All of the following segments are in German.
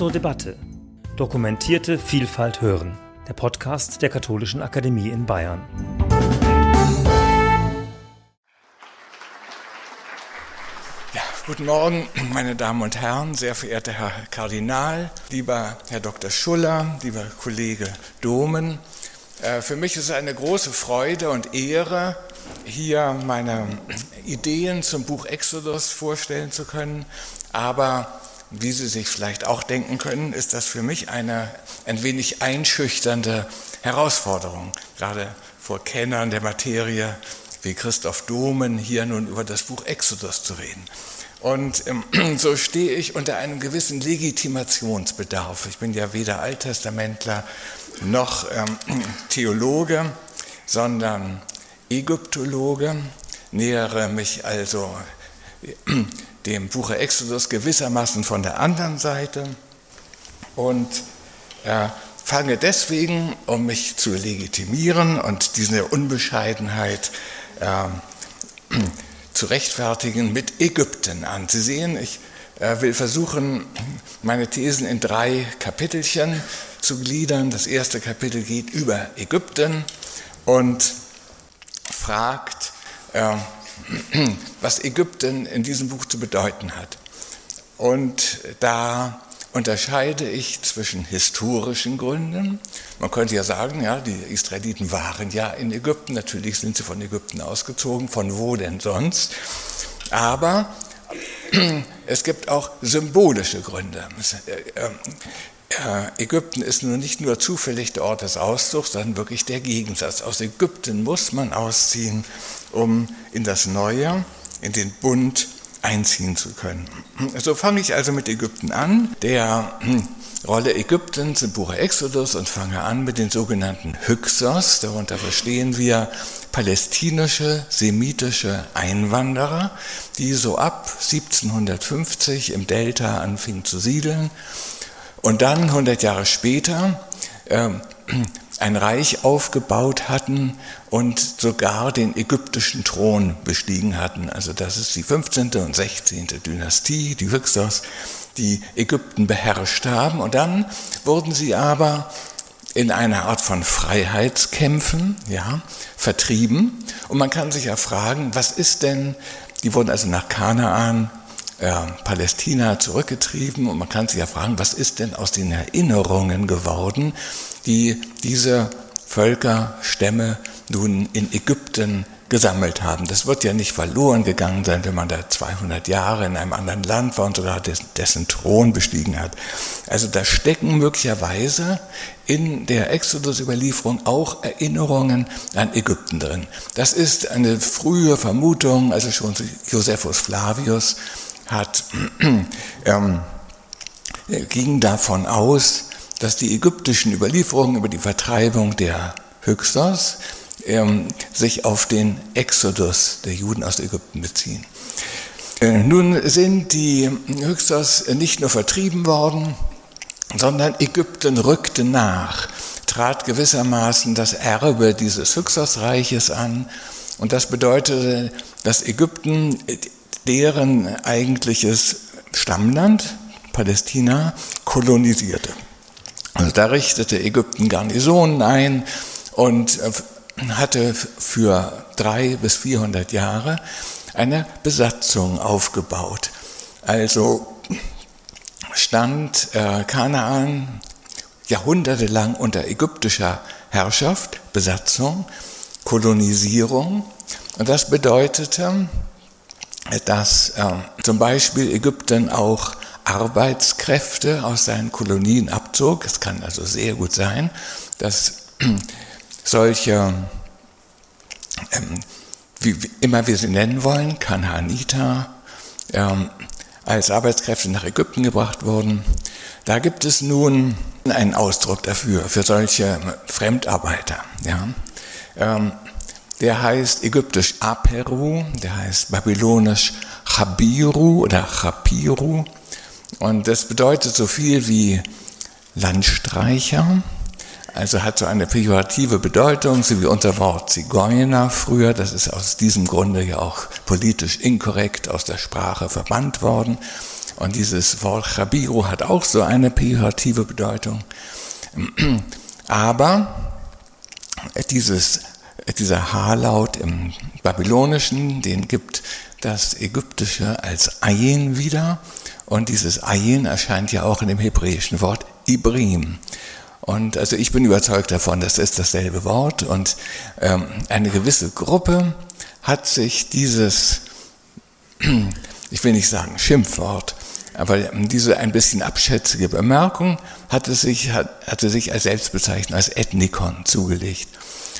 zur Debatte. Dokumentierte Vielfalt hören. Der Podcast der Katholischen Akademie in Bayern. Ja, guten Morgen, meine Damen und Herren, sehr verehrter Herr Kardinal, lieber Herr Dr. Schuller, lieber Kollege Domen. Äh, für mich ist es eine große Freude und Ehre, hier meine Ideen zum Buch Exodus vorstellen zu können. Aber wie Sie sich vielleicht auch denken können, ist das für mich eine ein wenig einschüchternde Herausforderung, gerade vor Kennern der Materie wie Christoph Domen hier nun über das Buch Exodus zu reden. Und ähm, so stehe ich unter einem gewissen Legitimationsbedarf. Ich bin ja weder Alttestamentler noch ähm, Theologe, sondern Ägyptologe, nähere mich also dem Buche Exodus gewissermaßen von der anderen Seite und äh, fange deswegen, um mich zu legitimieren und diese Unbescheidenheit äh, zu rechtfertigen, mit Ägypten an. Sie sehen, ich äh, will versuchen, meine Thesen in drei Kapitelchen zu gliedern. Das erste Kapitel geht über Ägypten und fragt, äh, was Ägypten in diesem Buch zu bedeuten hat. Und da unterscheide ich zwischen historischen Gründen. Man könnte ja sagen, ja, die Israeliten waren ja in Ägypten, natürlich sind sie von Ägypten ausgezogen, von wo denn sonst? Aber es gibt auch symbolische Gründe. Ägypten ist nun nicht nur zufällig der Ort des Auszugs, sondern wirklich der Gegensatz. Aus Ägypten muss man ausziehen, um in das Neue, in den Bund einziehen zu können. So fange ich also mit Ägypten an, der hm, Rolle Ägyptens im Buch Exodus und fange an mit den sogenannten Hyksos. Darunter verstehen wir palästinische, semitische Einwanderer, die so ab 1750 im Delta anfingen zu siedeln und dann 100 Jahre später äh, ein Reich aufgebaut hatten und sogar den ägyptischen Thron bestiegen hatten. Also das ist die 15. und 16. Dynastie, die Hyksos, die Ägypten beherrscht haben. Und dann wurden sie aber in einer Art von Freiheitskämpfen ja, vertrieben. Und man kann sich ja fragen, was ist denn, die wurden also nach Kanaan äh, Palästina zurückgetrieben und man kann sich ja fragen, was ist denn aus den Erinnerungen geworden, die diese Völker, Stämme nun in Ägypten gesammelt haben. Das wird ja nicht verloren gegangen sein, wenn man da 200 Jahre in einem anderen Land war und sogar dessen Thron bestiegen hat. Also da stecken möglicherweise in der Exodus-Überlieferung auch Erinnerungen an Ägypten drin. Das ist eine frühe Vermutung, also schon Josephus Flavius hat, ähm, ging davon aus, dass die ägyptischen Überlieferungen über die Vertreibung der Hyksos ähm, sich auf den Exodus der Juden aus Ägypten beziehen. Äh, nun sind die Hyksos nicht nur vertrieben worden, sondern Ägypten rückte nach, trat gewissermaßen das Erbe dieses Hyksos-Reiches an. Und das bedeutete, dass Ägypten deren eigentliches Stammland, Palästina, kolonisierte. Also da richtete Ägypten Garnisonen ein und äh, hatte für drei bis vierhundert Jahre eine Besatzung aufgebaut. Also stand äh, Kanaan jahrhundertelang unter ägyptischer Herrschaft, Besatzung, Kolonisierung. Und das bedeutete, dass äh, zum Beispiel Ägypten auch Arbeitskräfte aus seinen Kolonien abzog. Es kann also sehr gut sein, dass solche, ähm, wie, wie, immer wir sie nennen wollen, Kanaaniter, ähm, als Arbeitskräfte nach Ägypten gebracht wurden. Da gibt es nun einen Ausdruck dafür, für solche Fremdarbeiter. Ja. Ähm, der heißt ägyptisch Aperu, der heißt babylonisch Chabiru oder Chapiru. Und das bedeutet so viel wie Landstreicher, also hat so eine pejorative Bedeutung, so wie unser Wort Zigeuner früher, das ist aus diesem Grunde ja auch politisch inkorrekt aus der Sprache verbannt worden. Und dieses Wort Chabiru hat auch so eine pejorative Bedeutung. Aber dieses, dieser H-Laut im Babylonischen, den gibt das Ägyptische als Ayin wieder. Und dieses Ayin erscheint ja auch in dem hebräischen Wort Ibrim. Und also ich bin überzeugt davon, das ist dasselbe Wort. Und ähm, eine gewisse Gruppe hat sich dieses, ich will nicht sagen Schimpfwort, aber diese ein bisschen abschätzige Bemerkung hatte sich, hatte sich als Selbstbezeichnung als Ethnikon zugelegt.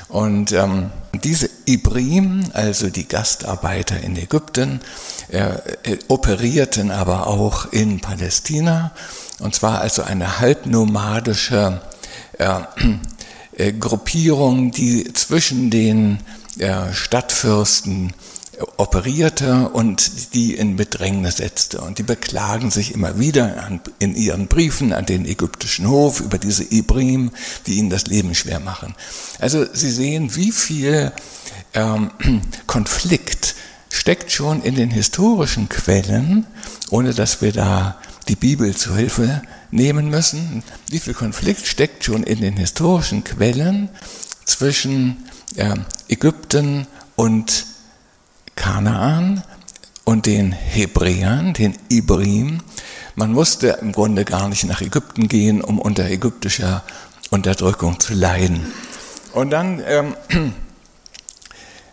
Und ähm, diese Ibrim, also die Gastarbeiter in Ägypten, äh, operierten aber auch in Palästina, und zwar also eine halbnomadische äh, äh, Gruppierung, die zwischen den äh, Stadtfürsten operierte und die in Bedrängnis setzte. Und die beklagen sich immer wieder an, in ihren Briefen an den ägyptischen Hof über diese Ibrim, die ihnen das Leben schwer machen. Also Sie sehen, wie viel ähm, Konflikt steckt schon in den historischen Quellen, ohne dass wir da die Bibel zu Hilfe nehmen müssen. Wie viel Konflikt steckt schon in den historischen Quellen zwischen äh, Ägypten und Kanaan und den Hebräern, den Ibrim. Man musste im Grunde gar nicht nach Ägypten gehen, um unter ägyptischer Unterdrückung zu leiden. Und dann ähm,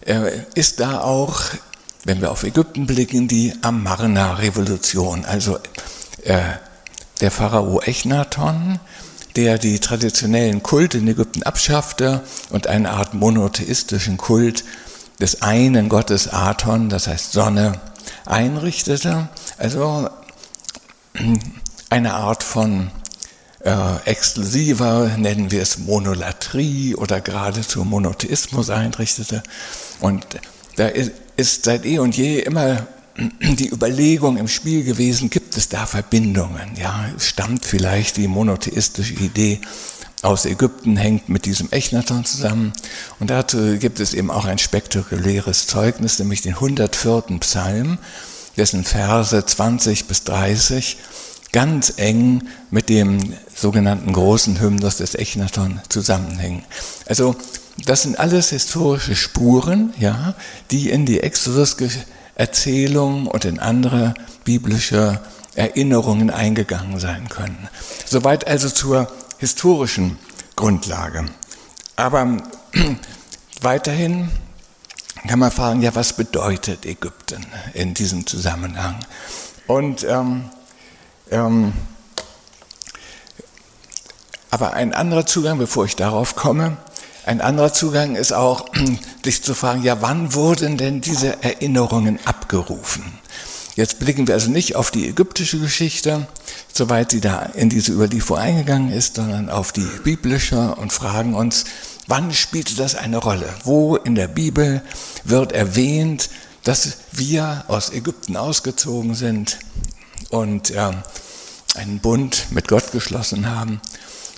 äh, ist da auch, wenn wir auf Ägypten blicken, die Amarna-Revolution, also äh, der Pharao Echnaton, der die traditionellen Kulte in Ägypten abschaffte und eine Art monotheistischen Kult des einen Gottes Aton, das heißt Sonne, einrichtete. Also eine Art von äh, exklusiver, nennen wir es Monolatrie oder geradezu Monotheismus einrichtete. Und da ist seit eh und je immer die Überlegung im Spiel gewesen, gibt es da Verbindungen? Ja, stammt vielleicht die monotheistische Idee aus Ägypten hängt mit diesem Echnaton zusammen. Und dazu gibt es eben auch ein spektakuläres Zeugnis, nämlich den 104. Psalm, dessen Verse 20 bis 30 ganz eng mit dem sogenannten großen Hymnus des Echnaton zusammenhängen. Also das sind alles historische Spuren, ja, die in die Exodus-Erzählung und in andere biblische Erinnerungen eingegangen sein können. Soweit also zur historischen Grundlage. Aber weiterhin kann man fragen, ja, was bedeutet Ägypten in diesem Zusammenhang? Und ähm, ähm, aber ein anderer Zugang, bevor ich darauf komme, ein anderer Zugang ist auch, sich zu fragen, ja, wann wurden denn diese Erinnerungen abgerufen? Jetzt blicken wir also nicht auf die ägyptische Geschichte, soweit sie da in diese Überlieferung eingegangen ist, sondern auf die biblische und fragen uns, wann spielte das eine Rolle? Wo in der Bibel wird erwähnt, dass wir aus Ägypten ausgezogen sind und äh, einen Bund mit Gott geschlossen haben?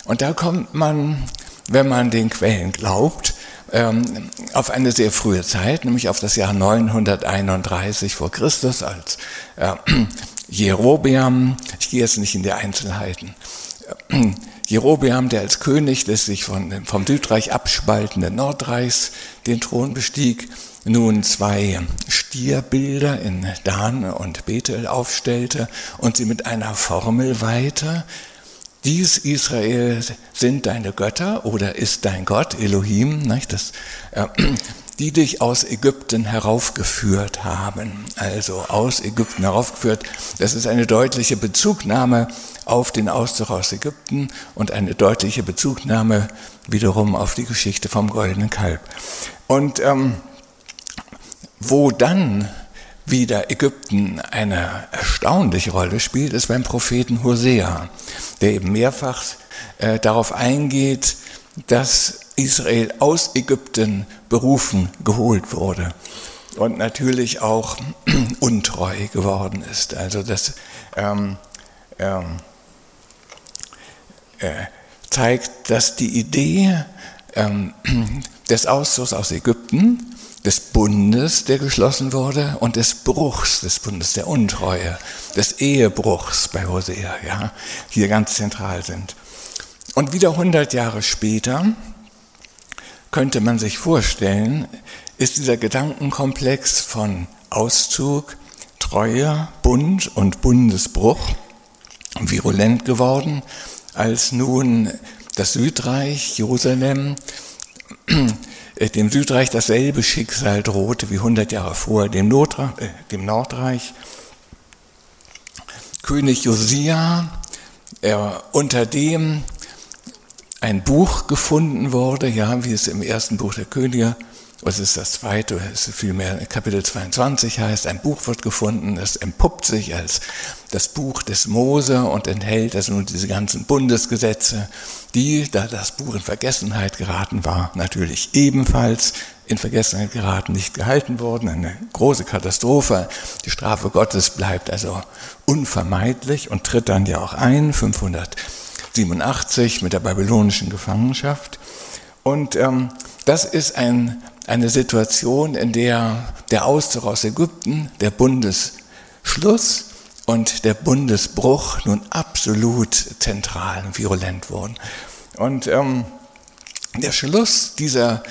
Und da kommt man, wenn man den Quellen glaubt, ähm, auf eine sehr frühe Zeit, nämlich auf das Jahr 931 vor Christus, als äh, Jerobeam, ich gehe jetzt nicht in die Einzelheiten, äh, Jerobeam, der als König des sich von, vom Südreich abspaltenden Nordreichs den Thron bestieg, nun zwei Stierbilder in Dan und Bethel aufstellte und sie mit einer Formel weiter dies Israel sind deine Götter oder ist dein Gott, Elohim, nicht? Das, äh, die dich aus Ägypten heraufgeführt haben. Also aus Ägypten heraufgeführt. Das ist eine deutliche Bezugnahme auf den Auszug aus Ägypten und eine deutliche Bezugnahme wiederum auf die Geschichte vom goldenen Kalb. Und ähm, wo dann wieder Ägypten eine erstaunliche Rolle spielt, ist beim Propheten Hosea, der eben mehrfach äh, darauf eingeht, dass Israel aus Ägypten berufen, geholt wurde und natürlich auch untreu geworden ist. Also das ähm, ähm, äh, zeigt, dass die Idee ähm, des Auszugs aus Ägypten des Bundes, der geschlossen wurde, und des Bruchs des Bundes, der Untreue, des Ehebruchs bei Hosea, ja, hier ganz zentral sind. Und wieder 100 Jahre später könnte man sich vorstellen, ist dieser Gedankenkomplex von Auszug, Treue, Bund und Bundesbruch virulent geworden, als nun das Südreich, Jerusalem, dem Südreich dasselbe Schicksal drohte wie 100 Jahre vor dem, Nordreich, äh, dem Nordreich. König Josia, er, unter dem ein Buch gefunden wurde, ja, wie es im ersten Buch der Könige was ist das zweite, es ist vielmehr Kapitel 22 heißt, ein Buch wird gefunden, das entpuppt sich als das Buch des Mose und enthält also nun diese ganzen Bundesgesetze, die, da das Buch in Vergessenheit geraten war, natürlich ebenfalls in Vergessenheit geraten, nicht gehalten wurden. Eine große Katastrophe. Die Strafe Gottes bleibt also unvermeidlich und tritt dann ja auch ein, 587 mit der babylonischen Gefangenschaft. Und ähm, das ist ein eine Situation, in der der Auszug aus Ägypten, der Bundesschluss und der Bundesbruch nun absolut zentral und virulent wurden. Und ähm, der Schluss dieser,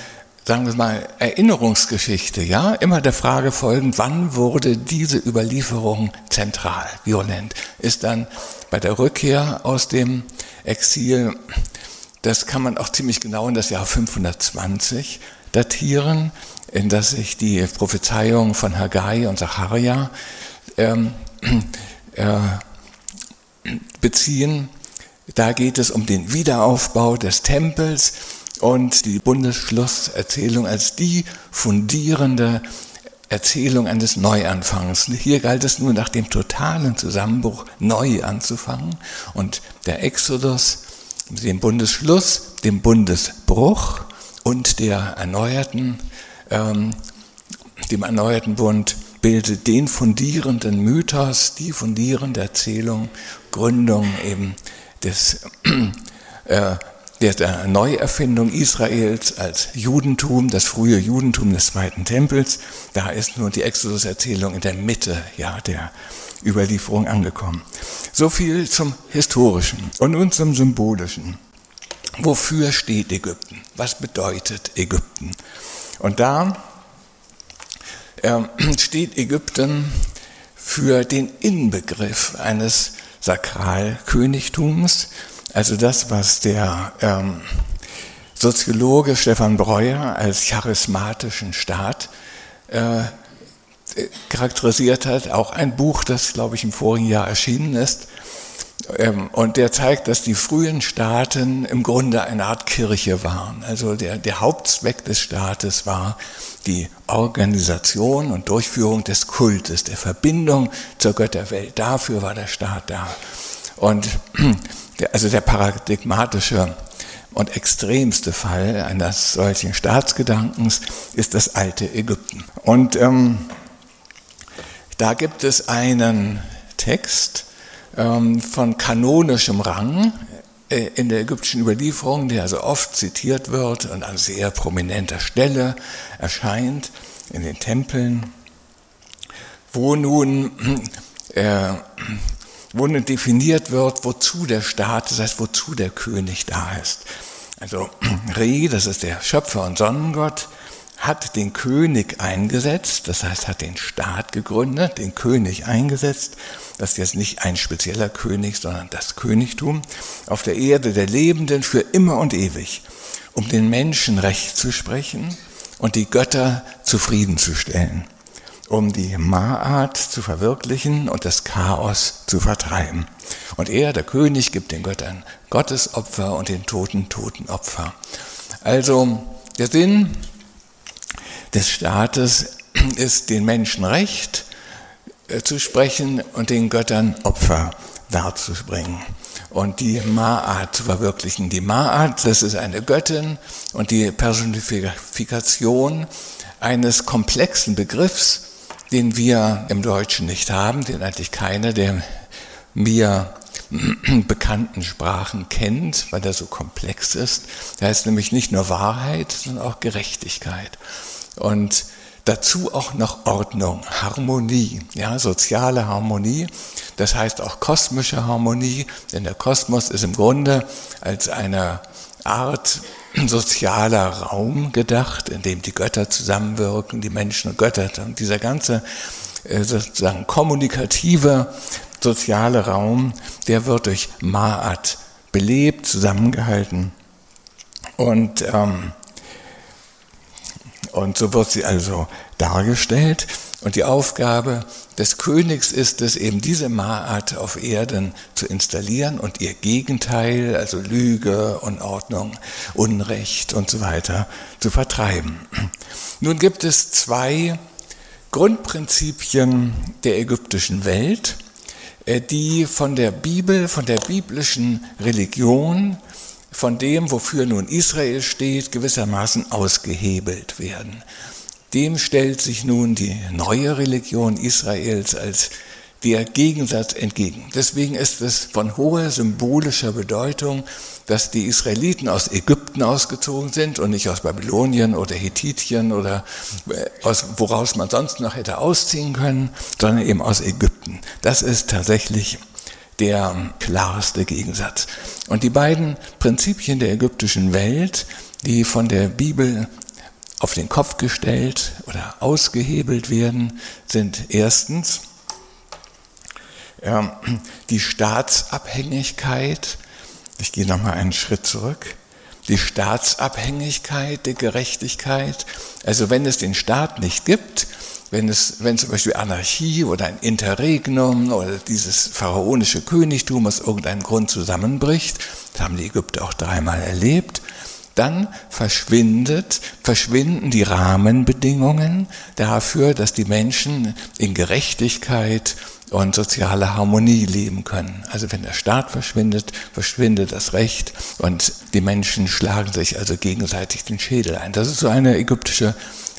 sagen wir mal, Erinnerungsgeschichte, ja, immer der Frage folgend, wann wurde diese Überlieferung zentral, virulent, ist dann bei der Rückkehr aus dem Exil, das kann man auch ziemlich genau in das Jahr 520 datieren, in das sich die Prophezeiung von Haggai und Zacharia ähm, äh, beziehen. Da geht es um den Wiederaufbau des Tempels und die Bundesschlusserzählung als die fundierende Erzählung eines Neuanfangs. Hier galt es nur nach dem totalen Zusammenbruch neu anzufangen und der Exodus, dem Bundesschluss, dem Bundesbruch und der erneuerten, ähm, dem erneuerten Bund bildet den fundierenden Mythos, die fundierende Erzählung, Gründung eben des, äh, der, Neuerfindung Israels als Judentum, das frühe Judentum des Zweiten Tempels. Da ist nur die Exodus-Erzählung in der Mitte ja, der Überlieferung angekommen. So viel zum Historischen und nun zum Symbolischen. Wofür steht Ägypten? Was bedeutet Ägypten? Und da steht Ägypten für den Inbegriff eines Sakralkönigtums, also das, was der ähm, Soziologe Stefan Breuer als charismatischen Staat äh, charakterisiert hat. Auch ein Buch, das, glaube ich, im vorigen Jahr erschienen ist, ähm, und der zeigt, dass die frühen Staaten im Grunde eine Art Kirche waren. Also der, der Hauptzweck des Staates war die Organisation und Durchführung des Kultes, der Verbindung zur Götterwelt. Dafür war der Staat da. Und der, also der paradigmatische und extremste Fall eines solchen Staatsgedankens ist das alte Ägypten. Und ähm, da gibt es einen Text, ähm, von kanonischem Rang in der ägyptischen Überlieferung, der also oft zitiert wird und an sehr prominenter Stelle erscheint in den Tempeln, wo nun, äh, wo nun definiert wird, wozu der Staat, das heißt, wozu der König da ist. Also Re, das ist der Schöpfer und Sonnengott, hat den König eingesetzt, das heißt hat den Staat gegründet, den König eingesetzt. Das ist jetzt nicht ein spezieller König, sondern das Königtum auf der Erde der Lebenden für immer und ewig, um den Menschen Recht zu sprechen und die Götter zufriedenzustellen, um die Maat zu verwirklichen und das Chaos zu vertreiben. Und er, der König, gibt den Göttern Gottesopfer und den Toten Totenopfer. Also der Sinn des Staates ist, den Menschen Recht äh, zu sprechen und den Göttern Opfer darzubringen und die Ma'at zu verwirklichen. Die Ma'at, das ist eine Göttin und die Personifikation eines komplexen Begriffs, den wir im Deutschen nicht haben, den eigentlich keiner der mir bekannten Sprachen kennt, weil er so komplex ist. Der heißt nämlich nicht nur Wahrheit, sondern auch Gerechtigkeit. Und dazu auch noch Ordnung, Harmonie, ja, soziale Harmonie, das heißt auch kosmische Harmonie, denn der Kosmos ist im Grunde als eine Art sozialer Raum gedacht, in dem die Götter zusammenwirken, die Menschen und Götter. Und dieser ganze äh, sozusagen kommunikative soziale Raum, der wird durch Ma'at belebt, zusammengehalten. Und, ähm, und so wird sie also dargestellt. Und die Aufgabe des Königs ist es, eben diese Ma'at auf Erden zu installieren und ihr Gegenteil, also Lüge, Unordnung, Unrecht und so weiter, zu vertreiben. Nun gibt es zwei Grundprinzipien der ägyptischen Welt, äh, die von der Bibel, von der biblischen Religion, von dem, wofür nun Israel steht, gewissermaßen ausgehebelt werden. Dem stellt sich nun die neue Religion Israels als der Gegensatz entgegen. Deswegen ist es von hoher symbolischer Bedeutung, dass die Israeliten aus Ägypten ausgezogen sind und nicht aus Babylonien oder Hethitien oder äh, aus, woraus man sonst noch hätte ausziehen können, sondern eben aus Ägypten. Das ist tatsächlich der klarste Gegensatz. Und die beiden Prinzipien der ägyptischen Welt, die von der Bibel auf den Kopf gestellt oder ausgehebelt werden, sind erstens ähm, die Staatsabhängigkeit, ich gehe nochmal einen Schritt zurück, die Staatsabhängigkeit der Gerechtigkeit. Also wenn es den Staat nicht gibt, wenn es, wenn zum Beispiel Anarchie oder ein Interregnum oder dieses pharaonische Königtum aus irgendeinem Grund zusammenbricht, das haben die Ägypter auch dreimal erlebt, dann verschwindet, verschwinden die Rahmenbedingungen dafür, dass die Menschen in Gerechtigkeit und soziale Harmonie leben können. Also wenn der Staat verschwindet, verschwindet das Recht und die Menschen schlagen sich also gegenseitig den Schädel ein. Das ist so eine ägyptische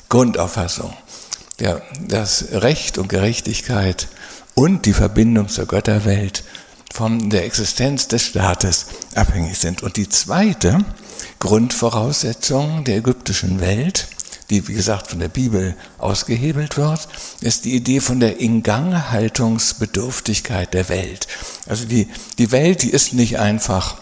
Grundauffassung. Der, das Recht und Gerechtigkeit und die Verbindung zur Götterwelt von der Existenz des Staates abhängig sind. Und die zweite Grundvoraussetzung der ägyptischen Welt die, wie gesagt, von der Bibel ausgehebelt wird, ist die Idee von der Inganghaltungsbedürftigkeit der Welt. Also die, die Welt, die ist nicht einfach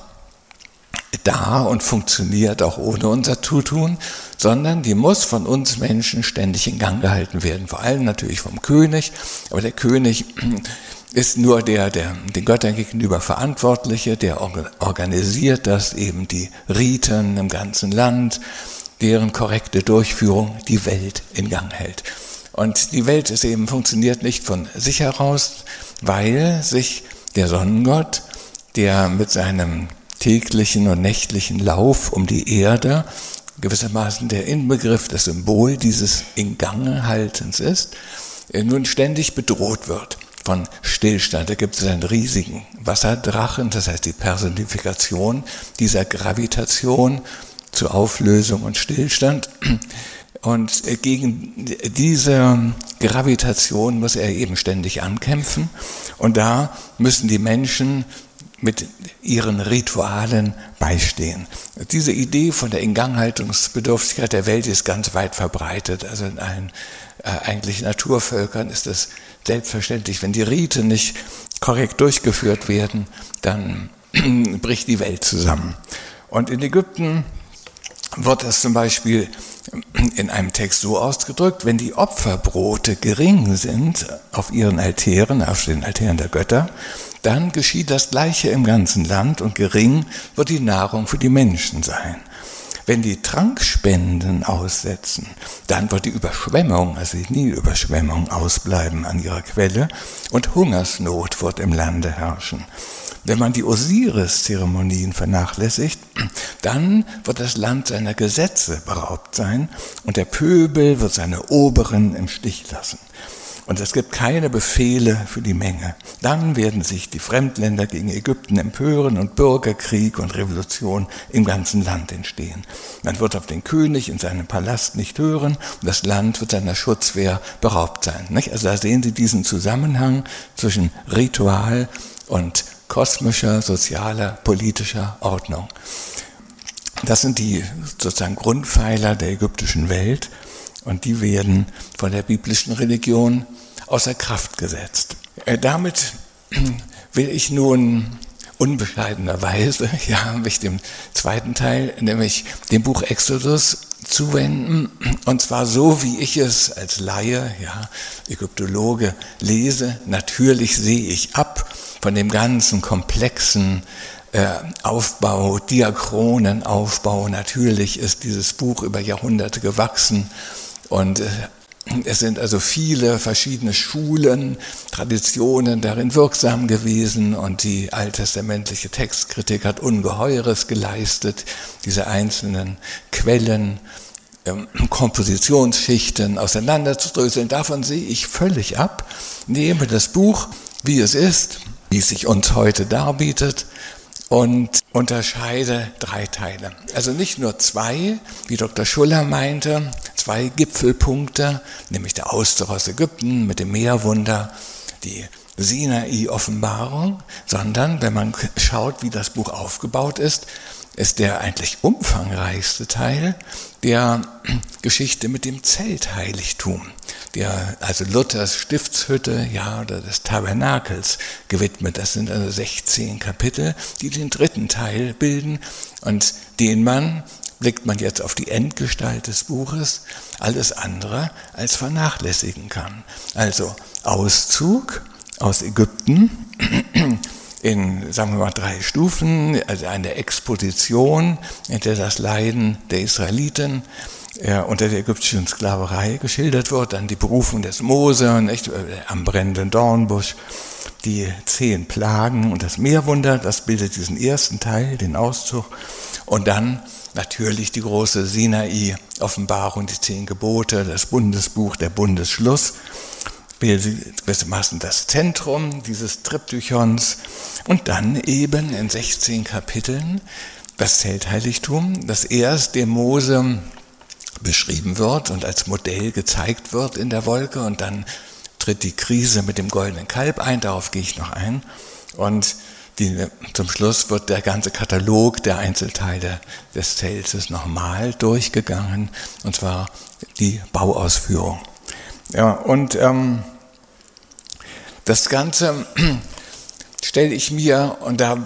da und funktioniert auch ohne unser Zutun, sondern die muss von uns Menschen ständig in Gang gehalten werden. Vor allem natürlich vom König, aber der König ist nur der, der den Göttern gegenüber Verantwortliche, der organisiert das eben die Riten im ganzen Land, deren korrekte Durchführung die Welt in Gang hält. Und die Welt ist eben funktioniert nicht von sich heraus, weil sich der Sonnengott, der mit seinem täglichen und nächtlichen Lauf um die Erde gewissermaßen der Inbegriff, das Symbol dieses Inganghaltens ist, nun ständig bedroht wird von Stillstand. Da gibt es einen riesigen Wasserdrachen, das heißt die Personifikation dieser Gravitation zu Auflösung und Stillstand. Und gegen diese Gravitation muss er eben ständig ankämpfen. Und da müssen die Menschen mit ihren Ritualen beistehen. Diese Idee von der Inganghaltungsbedürftigkeit der Welt ist ganz weit verbreitet. Also in allen äh, eigentlich Naturvölkern ist es selbstverständlich, wenn die Rite nicht korrekt durchgeführt werden, dann bricht die Welt zusammen. Und in Ägypten wird es zum Beispiel in einem Text so ausgedrückt, wenn die Opferbrote gering sind auf ihren Altären, auf den Altären der Götter, dann geschieht das Gleiche im ganzen Land und gering wird die Nahrung für die Menschen sein. Wenn die Trankspenden aussetzen, dann wird die Überschwemmung, also die Nilüberschwemmung, ausbleiben an ihrer Quelle und Hungersnot wird im Lande herrschen. Wenn man die Osiris-Zeremonien vernachlässigt, dann wird das Land seiner Gesetze beraubt sein und der Pöbel wird seine Oberen im Stich lassen. Und es gibt keine Befehle für die Menge. Dann werden sich die Fremdländer gegen Ägypten empören und Bürgerkrieg und Revolution im ganzen Land entstehen. Man wird auf den König in seinem Palast nicht hören und das Land wird seiner Schutzwehr beraubt sein. Also da sehen Sie diesen Zusammenhang zwischen Ritual und kosmischer, sozialer, politischer Ordnung. Das sind die sozusagen Grundpfeiler der ägyptischen Welt. und die werden von der biblischen Religion außer Kraft gesetzt. Äh, damit will ich nun unbescheidenerweise, ja, mich dem zweiten Teil, nämlich dem Buch Exodus zuwenden, und zwar so, wie ich es als Laie, ja, Ägyptologe lese. Natürlich sehe ich ab von dem ganzen komplexen äh, Aufbau, Diachronenaufbau. Natürlich ist dieses Buch über Jahrhunderte gewachsen und äh, es sind also viele verschiedene Schulen, Traditionen darin wirksam gewesen und die alttestamentliche Textkritik hat Ungeheures geleistet, diese einzelnen Quellen, ähm, Kompositionsschichten auseinanderzudröseln. Davon sehe ich völlig ab, nehme das Buch, wie es ist, wie es sich uns heute darbietet und unterscheide drei Teile. Also nicht nur zwei, wie Dr. Schuller meinte, zwei Gipfelpunkte, nämlich der Auszug aus Ägypten mit dem Meerwunder, die Sinai-Offenbarung, sondern wenn man schaut, wie das Buch aufgebaut ist, ist der eigentlich umfangreichste Teil der Geschichte mit dem Zeltheiligtum, der also Luthers Stiftshütte, ja, oder des Tabernakels gewidmet. Das sind also 16 Kapitel, die den dritten Teil bilden und den man blickt man jetzt auf die Endgestalt des Buches, alles andere als vernachlässigen kann. Also Auszug aus Ägypten, in, sagen wir mal, drei Stufen, also eine Exposition, in der das Leiden der Israeliten äh, unter der ägyptischen Sklaverei geschildert wird, dann die Berufung des Mose nicht, äh, am brennenden Dornbusch, die zehn Plagen und das Meerwunder, das bildet diesen ersten Teil, den Auszug, und dann natürlich die große Sinai-Offenbarung, die zehn Gebote, das Bundesbuch, der Bundesschluss, bildet gewissermaßen das Zentrum dieses Triptychons. Und dann eben in 16 Kapiteln das Zeltheiligtum, das erst dem Mose beschrieben wird und als Modell gezeigt wird in der Wolke. Und dann tritt die Krise mit dem goldenen Kalb ein, darauf gehe ich noch ein. Und die, zum Schluss wird der ganze Katalog der Einzelteile des Zeltes nochmal durchgegangen, und zwar die Bauausführung. Ja, und ähm, das Ganze stelle ich mir, und da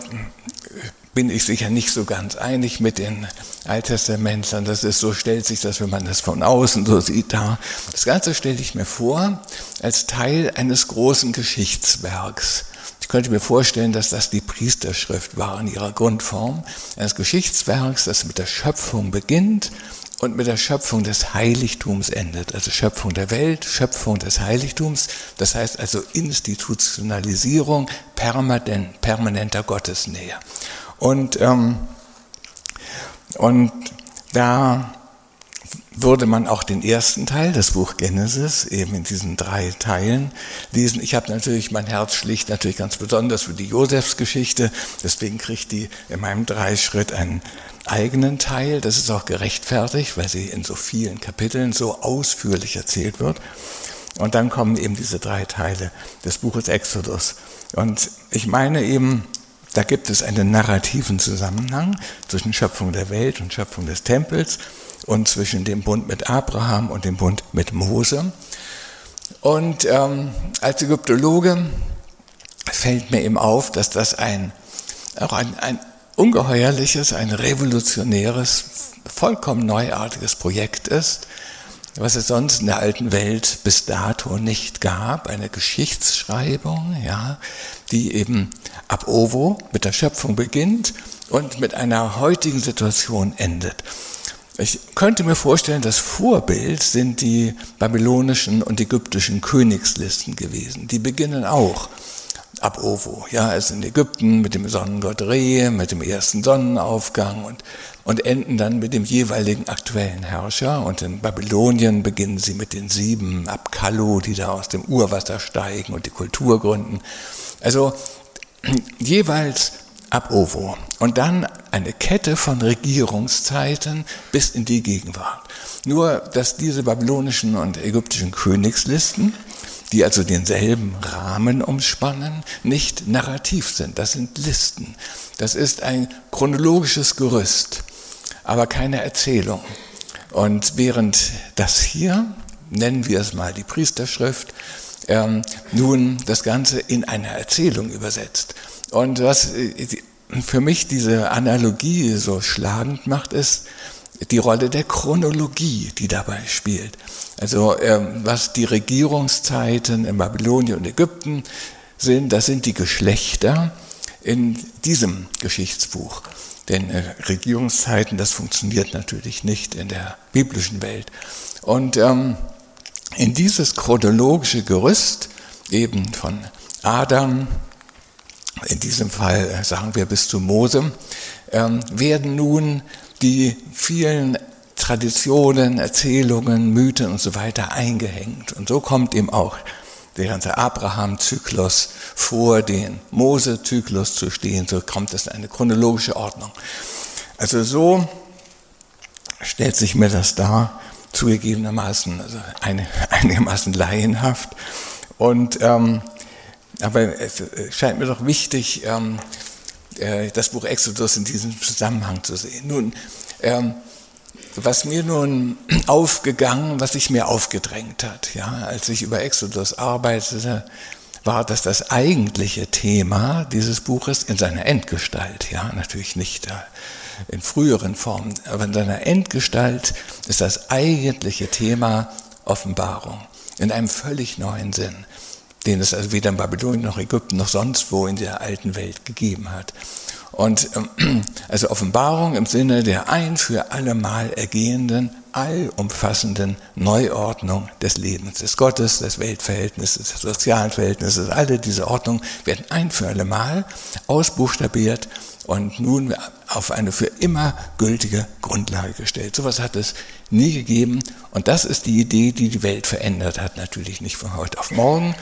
bin ich sicher nicht so ganz einig mit den Alttestamentlern, das ist so, stellt sich das, wenn man das von außen so sieht, da. Das Ganze stelle ich mir vor als Teil eines großen Geschichtswerks. Ich könnte mir vorstellen, dass das die Priesterschrift war in ihrer Grundform, eines Geschichtswerks, das mit der Schöpfung beginnt und mit der Schöpfung des Heiligtums endet. Also Schöpfung der Welt, Schöpfung des Heiligtums, das heißt also Institutionalisierung permanent, permanenter Gottesnähe. Und, ähm, und da würde man auch den ersten Teil, das Buch Genesis, eben in diesen drei Teilen lesen. Ich habe natürlich, mein Herz schlicht natürlich ganz besonders für die Josefsgeschichte, deswegen kriegt die in meinem Dreischritt einen eigenen Teil. Das ist auch gerechtfertigt, weil sie in so vielen Kapiteln so ausführlich erzählt wird. Und dann kommen eben diese drei Teile des Buches Exodus. Und ich meine eben, da gibt es einen narrativen Zusammenhang zwischen Schöpfung der Welt und Schöpfung des Tempels und zwischen dem Bund mit Abraham und dem Bund mit Mose. Und ähm, als Ägyptologe fällt mir eben auf, dass das ein, auch ein, ein ungeheuerliches, ein revolutionäres, vollkommen neuartiges Projekt ist, was es sonst in der alten Welt bis dato nicht gab, eine Geschichtsschreibung, ja, die eben ab Ovo mit der Schöpfung beginnt und mit einer heutigen Situation endet. Ich könnte mir vorstellen, das Vorbild sind die babylonischen und ägyptischen Königslisten gewesen. Die beginnen auch ab Ovo. Ja, also in Ägypten mit dem Sonnengott Re, mit dem ersten Sonnenaufgang und, und enden dann mit dem jeweiligen aktuellen Herrscher. Und in Babylonien beginnen sie mit den sieben Abkalu, die da aus dem Urwasser steigen und die Kultur gründen. Also jeweils ab Ovo. Und dann eine Kette von Regierungszeiten bis in die Gegenwart. Nur, dass diese babylonischen und ägyptischen Königslisten die also denselben Rahmen umspannen, nicht narrativ sind. Das sind Listen. Das ist ein chronologisches Gerüst, aber keine Erzählung. Und während das hier, nennen wir es mal die Priesterschrift, ähm, nun das Ganze in eine Erzählung übersetzt. Und was äh, für mich diese Analogie so schlagend macht, ist die Rolle der Chronologie, die dabei spielt. Also ähm, was die Regierungszeiten in Babylonien und Ägypten sind, das sind die Geschlechter in diesem Geschichtsbuch. Denn äh, Regierungszeiten, das funktioniert natürlich nicht in der biblischen Welt. Und ähm, in dieses chronologische Gerüst eben von Adam, in diesem Fall äh, sagen wir bis zu Mose, ähm, werden nun die vielen Traditionen, Erzählungen, Mythen und so weiter eingehängt. Und so kommt eben auch der ganze Abraham-Zyklus vor den Mose-Zyklus zu stehen. So kommt es in eine chronologische Ordnung. Also so stellt sich mir das dar, zugegebenermaßen also einigermaßen laienhaft. Und, ähm, aber es scheint mir doch wichtig, ähm, äh, das Buch Exodus in diesem Zusammenhang zu sehen. Nun, ähm, was mir nun aufgegangen, was sich mir aufgedrängt hat, ja, als ich über Exodus arbeitete, war, dass das eigentliche Thema dieses Buches in seiner Endgestalt, ja, natürlich nicht in früheren Formen, aber in seiner Endgestalt ist das eigentliche Thema Offenbarung in einem völlig neuen Sinn, den es also weder in Babylonien noch Ägypten noch sonst wo in der alten Welt gegeben hat. Und ähm, also Offenbarung im Sinne der ein für allemal ergehenden, allumfassenden Neuordnung des Lebens, des Gottes, des Weltverhältnisses, des sozialen Verhältnisses. Alle diese Ordnungen werden ein für allemal ausbuchstabiert und nun auf eine für immer gültige Grundlage gestellt. Sowas hat es nie gegeben und das ist die Idee, die die Welt verändert hat. Natürlich nicht von heute auf morgen,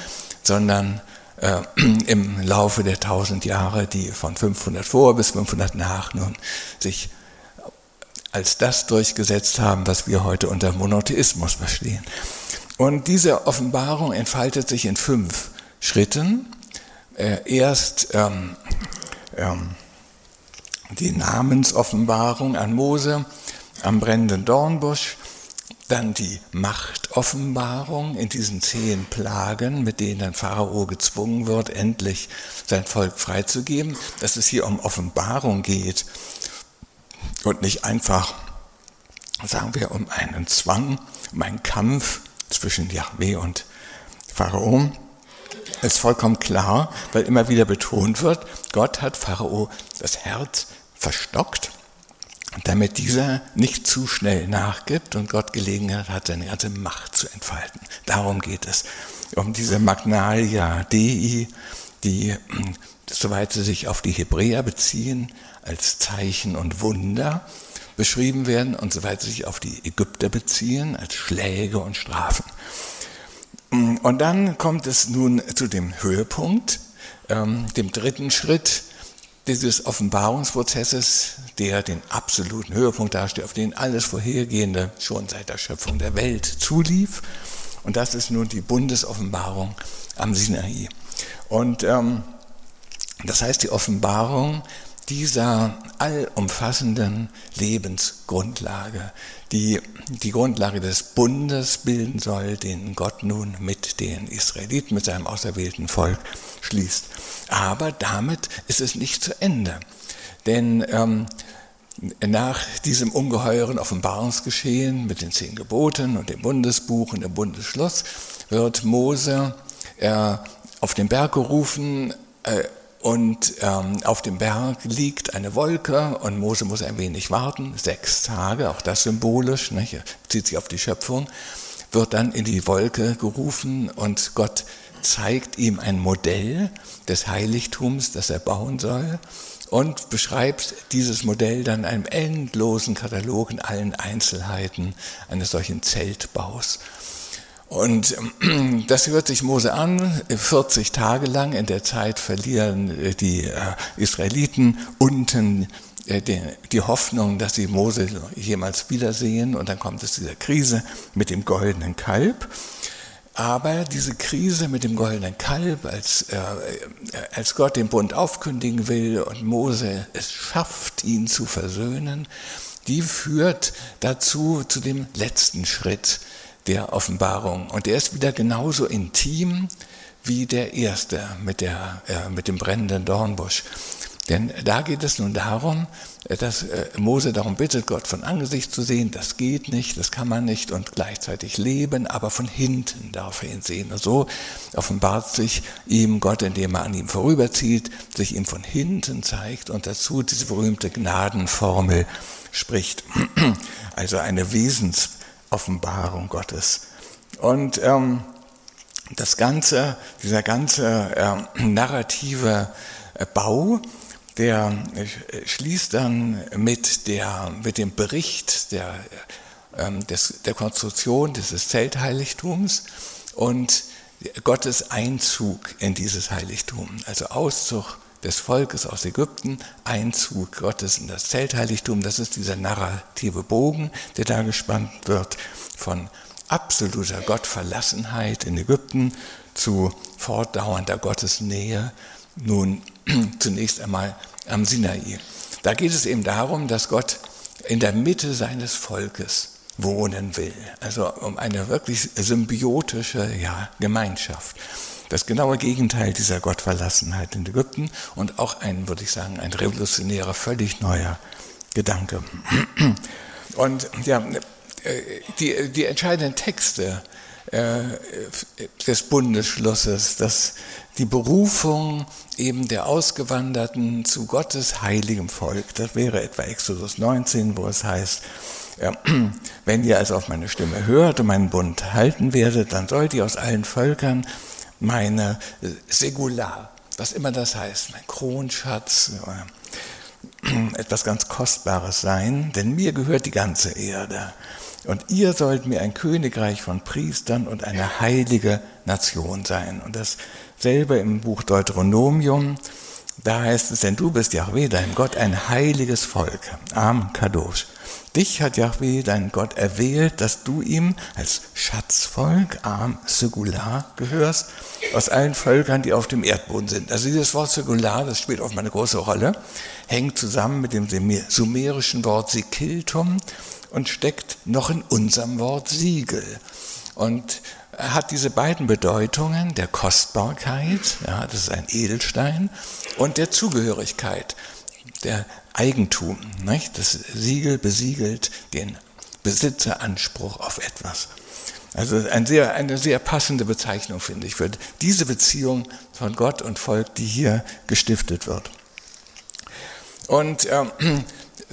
sondern äh, im Laufe der tausend Jahre, die von 500 vor bis 500 nach nun sich als das durchgesetzt haben, was wir heute unter Monotheismus verstehen. Und diese Offenbarung entfaltet sich in fünf Schritten. Äh, erst ähm, ähm, die Namensoffenbarung an Mose am brennenden Dornbusch, dann die Machtoffenbarung in diesen zehn Plagen, mit denen Pharao gezwungen wird, endlich sein Volk freizugeben, dass es hier um Offenbarung geht und nicht einfach, sagen wir, um einen Zwang, um einen Kampf zwischen Yahweh und Pharao. Ist vollkommen klar, weil immer wieder betont wird, Gott hat Pharao das Herz verstockt damit dieser nicht zu schnell nachgibt und Gott Gelegenheit hat, seine ganze Macht zu entfalten. Darum geht es. Um diese Magnalia Dei, die, soweit sie sich auf die Hebräer beziehen, als Zeichen und Wunder beschrieben werden und soweit sie sich auf die Ägypter beziehen, als Schläge und Strafen. Und dann kommt es nun zu dem Höhepunkt, ähm, dem dritten Schritt, dieses Offenbarungsprozesses, der den absoluten Höhepunkt darstellt, auf den alles Vorhergehende schon seit der Schöpfung der Welt zulief. Und das ist nun die Bundesoffenbarung am Sinai. Und ähm, das heißt, die Offenbarung dieser allumfassenden Lebensgrundlage, die die Grundlage des Bundes bilden soll, den Gott nun mit den Israeliten, mit seinem auserwählten Volk schließt. Aber damit ist es nicht zu Ende. Denn ähm, nach diesem ungeheuren Offenbarungsgeschehen mit den zehn Geboten und dem Bundesbuch und dem Bundesschluss wird Mose äh, auf den Berg gerufen, äh, und ähm, auf dem Berg liegt eine Wolke und Mose muss ein wenig warten, sechs Tage, auch das symbolisch, ne, zieht sich auf die Schöpfung, wird dann in die Wolke gerufen und Gott zeigt ihm ein Modell des Heiligtums, das er bauen soll und beschreibt dieses Modell dann in einem endlosen Katalog in allen Einzelheiten eines solchen Zeltbaus. Und ähm, das hört sich Mose an, 40 Tage lang. In der Zeit verlieren äh, die äh, Israeliten unten äh, die Hoffnung, dass sie Mose jemals wiedersehen. Und dann kommt es zu dieser Krise mit dem goldenen Kalb. Aber diese Krise mit dem goldenen Kalb, als, äh, als Gott den Bund aufkündigen will und Mose es schafft, ihn zu versöhnen, die führt dazu, zu dem letzten Schritt der Offenbarung. Und der ist wieder genauso intim wie der erste mit, der, äh, mit dem brennenden Dornbusch. Denn da geht es nun darum, dass äh, Mose darum bittet, Gott von Angesicht zu sehen. Das geht nicht, das kann man nicht und gleichzeitig leben, aber von hinten darf er ihn sehen. Und so offenbart sich ihm Gott, indem er an ihm vorüberzieht, sich ihm von hinten zeigt und dazu diese berühmte Gnadenformel spricht. Also eine Wesensoffenbarung Gottes. Und ähm, das ganze, dieser ganze äh, narrative Bau, der äh, schließt dann mit, der, mit dem Bericht der, ähm, des, der Konstruktion dieses Zeltheiligtums und Gottes Einzug in dieses Heiligtum, also Auszug des Volkes aus Ägypten, Einzug Gottes in das Zeltheiligtum, das ist dieser narrative Bogen, der da gespannt wird von absoluter Gottverlassenheit in Ägypten zu fortdauernder Gottesnähe, nun zunächst einmal am Sinai. Da geht es eben darum, dass Gott in der Mitte seines Volkes wohnen will, also um eine wirklich symbiotische ja, Gemeinschaft. Das genaue Gegenteil dieser Gottverlassenheit in Ägypten und auch ein, würde ich sagen, ein revolutionärer, völlig neuer Gedanke. Und ja, die, die entscheidenden Texte äh, des Bundesschlusses, dass die Berufung eben der Ausgewanderten zu Gottes heiligem Volk, das wäre etwa Exodus 19, wo es heißt, äh, wenn ihr also auf meine Stimme hört und meinen Bund halten werdet, dann sollt ihr aus allen Völkern meine äh, Segular, was immer das heißt, mein Kronschatz, etwas ganz Kostbares sein, denn mir gehört die ganze Erde. Und ihr sollt mir ein Königreich von Priestern und eine heilige Nation sein. Und dasselbe im Buch Deuteronomium, da heißt es, denn du bist Yahweh, dein Gott, ein heiliges Volk. Am Kadosh. Dich hat Yahweh, dein Gott, erwählt, dass du ihm als Schatzvolk, Am Segular, gehörst, aus allen Völkern, die auf dem Erdboden sind. Also dieses Wort Segular, das spielt auch eine große Rolle, hängt zusammen mit dem sumerischen Wort Sikiltum und steckt noch in unserem Wort Siegel. Und hat diese beiden Bedeutungen der Kostbarkeit, ja, das ist ein Edelstein, und der Zugehörigkeit, der Eigentum. Nicht? Das Siegel besiegelt den Besitzeranspruch auf etwas. Also ein sehr, eine sehr passende Bezeichnung, finde ich, für diese Beziehung von Gott und Volk, die hier gestiftet wird. Und ähm,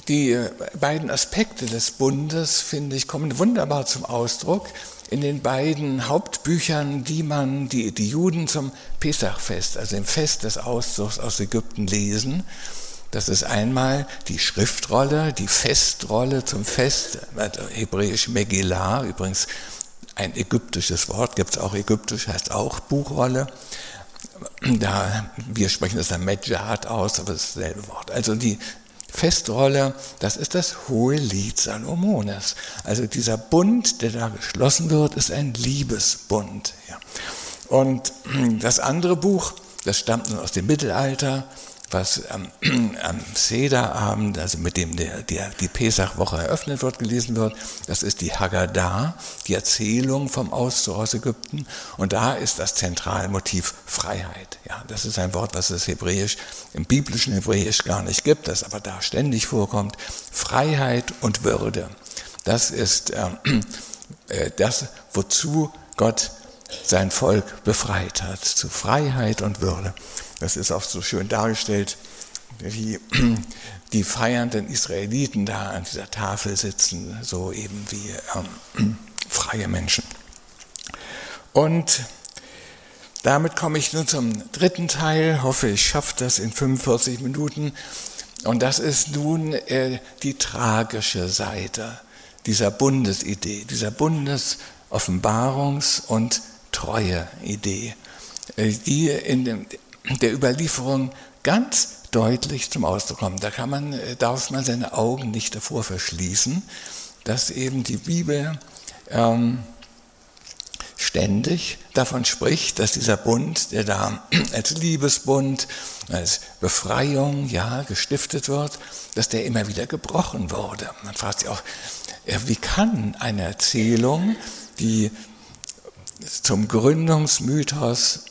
die beiden Aspekte des Bundes, finde ich, kommen wunderbar zum Ausdruck in den beiden Hauptbüchern, die man, die, die Juden zum Pesachfest, also dem Fest des Auszugs aus Ägypten lesen. Das ist einmal die Schriftrolle, die Festrolle zum Fest, also hebräisch Megillah, übrigens ein ägyptisches Wort, gibt es auch ägyptisch, heißt auch Buchrolle. Da, wir sprechen das dann Medjat aus, aber das ist dasselbe Wort. Also die Festrolle, das ist das hohe Lied Salomones. Also dieser Bund, der da geschlossen wird, ist ein Liebesbund. Und das andere Buch, das stammt nun aus dem Mittelalter, was am, am Sederabend, also mit dem der, der, die Pesachwoche eröffnet wird, gelesen wird. Das ist die Haggadah, die Erzählung vom Auszug aus Ägypten. Und da ist das zentrale Motiv Freiheit. Ja, das ist ein Wort, was es hebräisch, im biblischen Hebräisch gar nicht gibt, das aber da ständig vorkommt. Freiheit und Würde. Das ist äh, äh, das, wozu Gott sein Volk befreit hat, zu Freiheit und Würde. Das ist auch so schön dargestellt, wie die feiernden Israeliten da an dieser Tafel sitzen, so eben wie ähm, freie Menschen. Und damit komme ich nun zum dritten Teil, hoffe ich schaffe das in 45 Minuten. Und das ist nun äh, die tragische Seite dieser Bundesidee, dieser Bundesoffenbarungs- und Treue-Idee, äh, die in dem, der Überlieferung ganz deutlich zum Ausdruck kommt. Da kann man, äh, darf man seine Augen nicht davor verschließen, dass eben die Bibel ähm, ständig davon spricht, dass dieser Bund, der da als Liebesbund, als Befreiung, ja, gestiftet wird, dass der immer wieder gebrochen wurde. Man fragt sich auch, wie kann eine Erzählung, die zum Gründungsmythos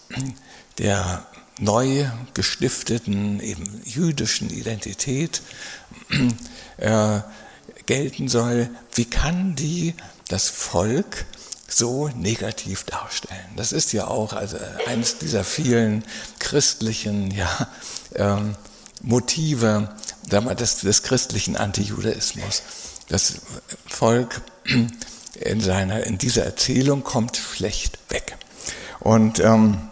der neu gestifteten, eben jüdischen Identität äh, gelten soll, wie kann die das Volk so negativ darstellen. Das ist ja auch also eines dieser vielen christlichen ja, ähm, Motive des, des christlichen Antijudaismus. Das Volk in, seiner, in dieser Erzählung kommt schlecht weg. Und ähm,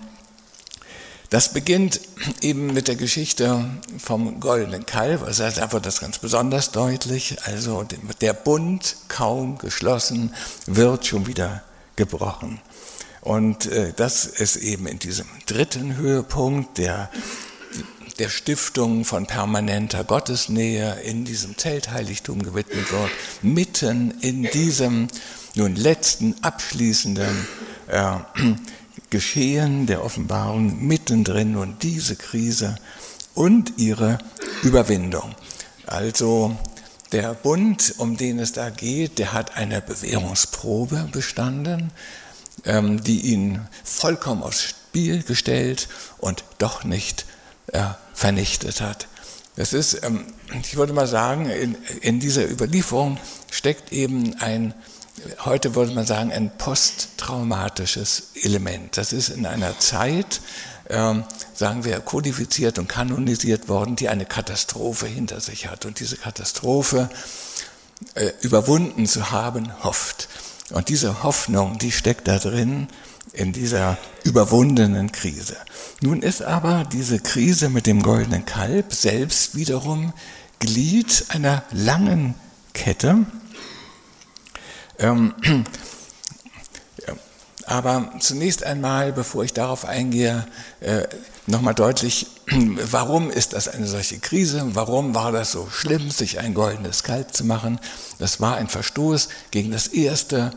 das beginnt eben mit der Geschichte vom goldenen Kalb, also da wird das ganz besonders deutlich. Also der Bund, kaum geschlossen, wird schon wieder gebrochen. Und äh, das ist eben in diesem dritten Höhepunkt der, der Stiftung von permanenter Gottesnähe in diesem Zeltheiligtum gewidmet wird, mitten in diesem nun letzten abschließenden äh, Geschehen der Offenbarung mittendrin und diese Krise und ihre Überwindung. Also der Bund, um den es da geht, der hat eine Bewährungsprobe bestanden, ähm, die ihn vollkommen aufs Spiel gestellt und doch nicht äh, vernichtet hat. Das ist, ähm, ich würde mal sagen, in, in dieser Überlieferung steckt eben ein heute würde man sagen, ein posttraumatisches Element. Das ist in einer Zeit, ähm, sagen wir, kodifiziert und kanonisiert worden, die eine Katastrophe hinter sich hat und diese Katastrophe äh, überwunden zu haben hofft. Und diese Hoffnung, die steckt da drin in dieser überwundenen Krise. Nun ist aber diese Krise mit dem goldenen Kalb selbst wiederum Glied einer langen Kette, ähm, aber zunächst einmal, bevor ich darauf eingehe, äh, nochmal deutlich, warum ist das eine solche Krise? Warum war das so schlimm, sich ein goldenes Kalb zu machen? Das war ein Verstoß gegen das erste,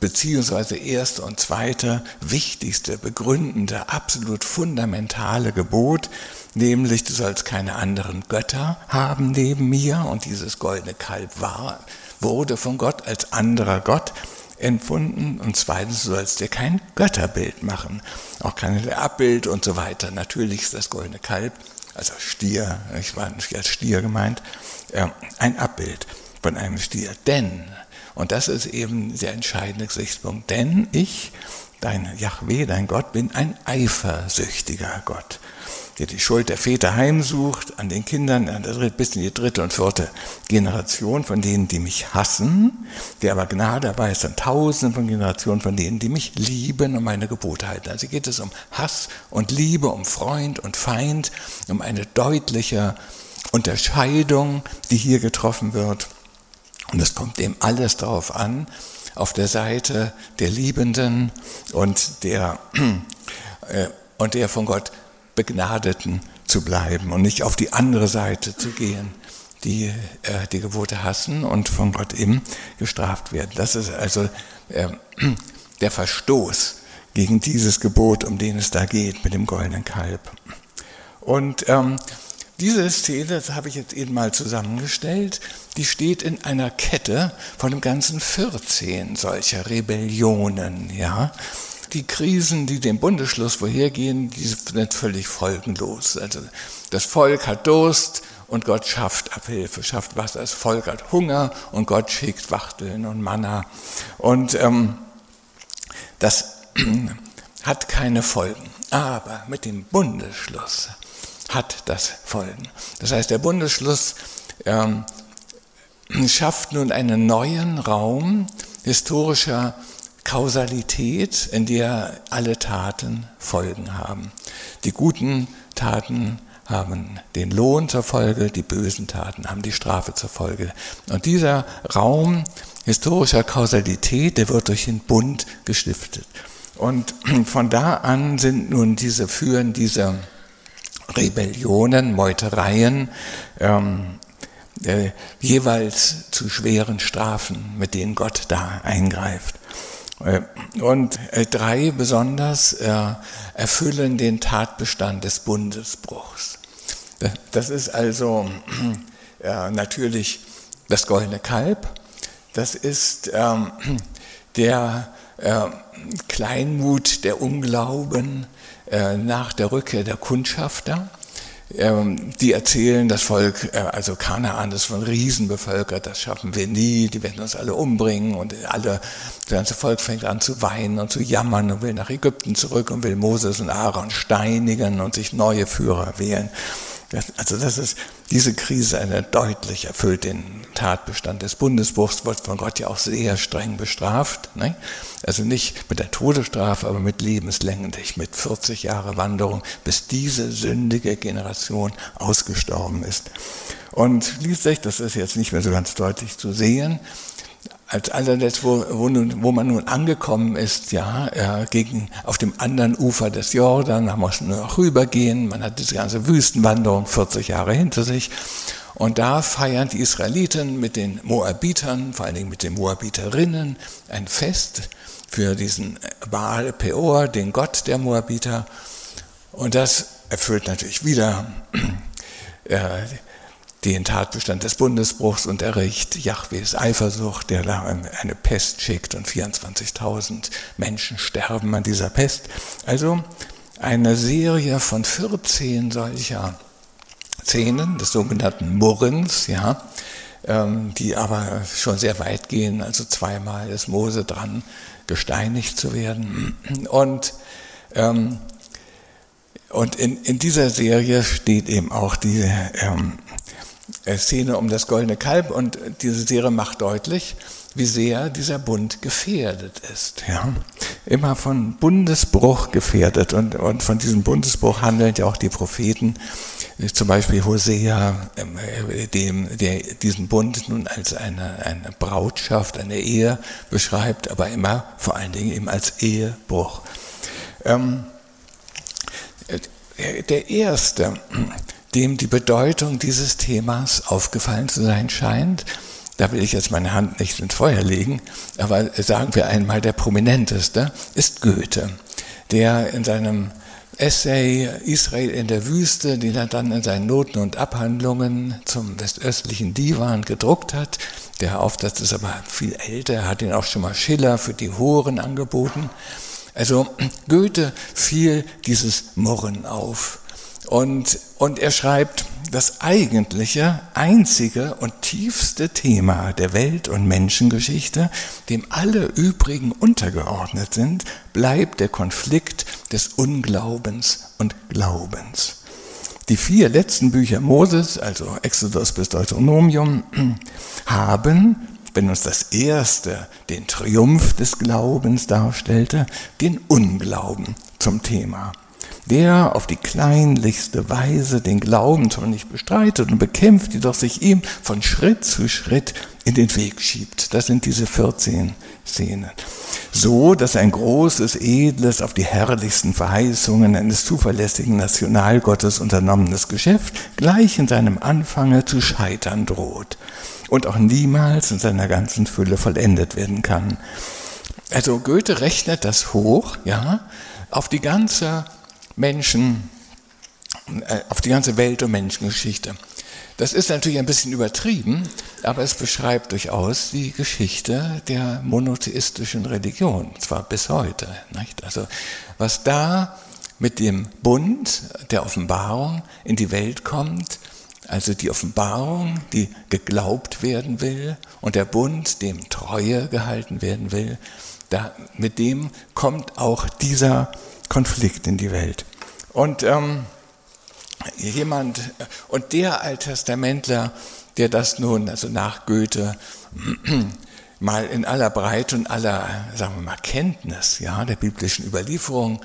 beziehungsweise erste und zweite wichtigste, begründende, absolut fundamentale Gebot, nämlich du sollst keine anderen Götter haben neben mir und dieses goldene Kalb war wurde von Gott als anderer Gott empfunden und zweitens, du sollst dir kein Götterbild machen, auch kein Abbild und so weiter. Natürlich ist das goldene Kalb, also Stier, ich war nicht als Stier gemeint, äh, ein Abbild von einem Stier. Denn, und das ist eben der entscheidende Gesichtspunkt, denn ich, dein Yahweh, dein Gott, bin ein eifersüchtiger Gott der die Schuld der Väter heimsucht an den Kindern bis in die dritte und vierte Generation von denen, die mich hassen, der aber Gnade erweist an tausenden von Generationen von denen, die mich lieben und meine Gebote halten. Also geht es um Hass und Liebe, um Freund und Feind, um eine deutliche Unterscheidung, die hier getroffen wird. Und es kommt dem alles darauf an, auf der Seite der Liebenden und der, äh, und der von Gott Begnadeten zu bleiben und nicht auf die andere Seite zu gehen, die äh, die Gebote hassen und von Gott eben gestraft werden. Das ist also äh, der Verstoß gegen dieses Gebot, um den es da geht, mit dem goldenen Kalb. Und ähm, diese Szene, das habe ich jetzt eben mal zusammengestellt, die steht in einer Kette von dem ganzen 14 solcher Rebellionen, ja die Krisen, die dem Bundesschluss vorhergehen, die sind völlig folgenlos. Also das Volk hat Durst und Gott schafft Abhilfe, schafft Wasser. Das Volk hat Hunger und Gott schickt Wachteln und Manna. Und ähm, das hat keine Folgen. Aber mit dem Bundesschluss hat das Folgen. Das heißt, der Bundesschluss ähm, schafft nun einen neuen Raum historischer Kausalität, in der alle Taten Folgen haben. Die guten Taten haben den Lohn zur Folge, die bösen Taten haben die Strafe zur Folge. Und dieser Raum historischer Kausalität, der wird durch den Bund gestiftet. Und von da an sind nun diese, führen diese Rebellionen, Meutereien, ähm, äh, jeweils zu schweren Strafen, mit denen Gott da eingreift. Äh, und äh, drei besonders äh, erfüllen den Tatbestand des Bundesbruchs. Das ist also natürlich das goldene Kalb, das ist ähm, der Kleinmut, der Unglauben nach der Rückkehr der Kundschafter die erzählen, das Volk, äh, also Kanaan ist von Riesen bevölkert, das schaffen wir nie, die werden uns alle umbringen und alle, das ganze Volk fängt an zu weinen und zu jammern und will nach Ägypten zurück und will Moses und Aaron steinigen und sich neue Führer wählen. Das, also das ist, diese Krise eine deutlich erfüllt den Tatbestand des Bundesbruchs, wird von Gott ja auch sehr streng bestraft. Ne? Also nicht mit der Todesstrafe, aber mit lebenslänglich, mit 40 Jahre Wanderung, bis diese sündige Generation ausgestorben ist. Und schließlich, das ist jetzt nicht mehr so ganz deutlich zu sehen, als allerletzt, wo, wo, nun, wo man nun angekommen ist, ja, äh, gegen, auf dem anderen Ufer des Jordan, da muss man noch rübergehen, man hat diese ganze Wüstenwanderung 40 Jahre hinter sich. Und da feiern die Israeliten mit den Moabitern, vor allen Dingen mit den Moabiterinnen, ein Fest für diesen Baal Peor, den Gott der Moabiter. Und das erfüllt natürlich wieder äh, den Tatbestand des Bundesbruchs und erricht Jahwes Eifersucht, der da eine Pest schickt und 24.000 Menschen sterben an dieser Pest. Also eine Serie von 14 solcher Szenen des sogenannten Murrens, ja, ähm, die aber schon sehr weit gehen. Also zweimal ist Mose dran, gesteinigt zu werden. Und ähm, und in, in dieser Serie steht eben auch diese ähm, äh, Szene um das goldene Kalb und diese Serie macht deutlich, wie sehr dieser Bund gefährdet ist. Ja? Immer von Bundesbruch gefährdet und, und von diesem Bundesbruch handeln ja auch die Propheten, äh, zum Beispiel Hosea, ähm, äh, dem, der diesen Bund nun als eine, eine Brautschaft, eine Ehe beschreibt, aber immer vor allen Dingen eben als Ehebruch. Ähm, der erste, dem die Bedeutung dieses Themas aufgefallen zu sein scheint. Da will ich jetzt meine Hand nicht ins Feuer legen, aber sagen wir einmal, der prominenteste ist Goethe, der in seinem Essay Israel in der Wüste, den er dann in seinen Noten und Abhandlungen zum westöstlichen Divan gedruckt hat. Der Aufsatz ist aber viel älter, er hat ihn auch schon mal Schiller für die Horen angeboten. Also Goethe fiel dieses Murren auf. Und, und er schreibt, das eigentliche, einzige und tiefste Thema der Welt- und Menschengeschichte, dem alle übrigen untergeordnet sind, bleibt der Konflikt des Unglaubens und Glaubens. Die vier letzten Bücher Moses, also Exodus bis Deuteronomium, haben, wenn uns das erste den Triumph des Glaubens darstellte, den Unglauben zum Thema der auf die kleinlichste Weise den Glauben zwar nicht bestreitet und bekämpft, jedoch sich ihm von Schritt zu Schritt in den Weg schiebt. Das sind diese 14 Szenen. So, dass ein großes, edles, auf die herrlichsten Verheißungen eines zuverlässigen Nationalgottes unternommenes Geschäft gleich in seinem Anfange zu scheitern droht und auch niemals in seiner ganzen Fülle vollendet werden kann. Also Goethe rechnet das hoch, ja, auf die ganze Menschen, äh, auf die ganze Welt und Menschengeschichte. Das ist natürlich ein bisschen übertrieben, aber es beschreibt durchaus die Geschichte der monotheistischen Religion, zwar bis heute. Nicht? Also was da mit dem Bund der Offenbarung in die Welt kommt, also die Offenbarung, die geglaubt werden will und der Bund, dem Treue gehalten werden will, da, mit dem kommt auch dieser Konflikt in die Welt. Und ähm, jemand, und der Alttestamentler, der das nun, also nach Goethe, mal in aller Breite und aller, sagen wir mal, Kenntnis ja, der biblischen Überlieferung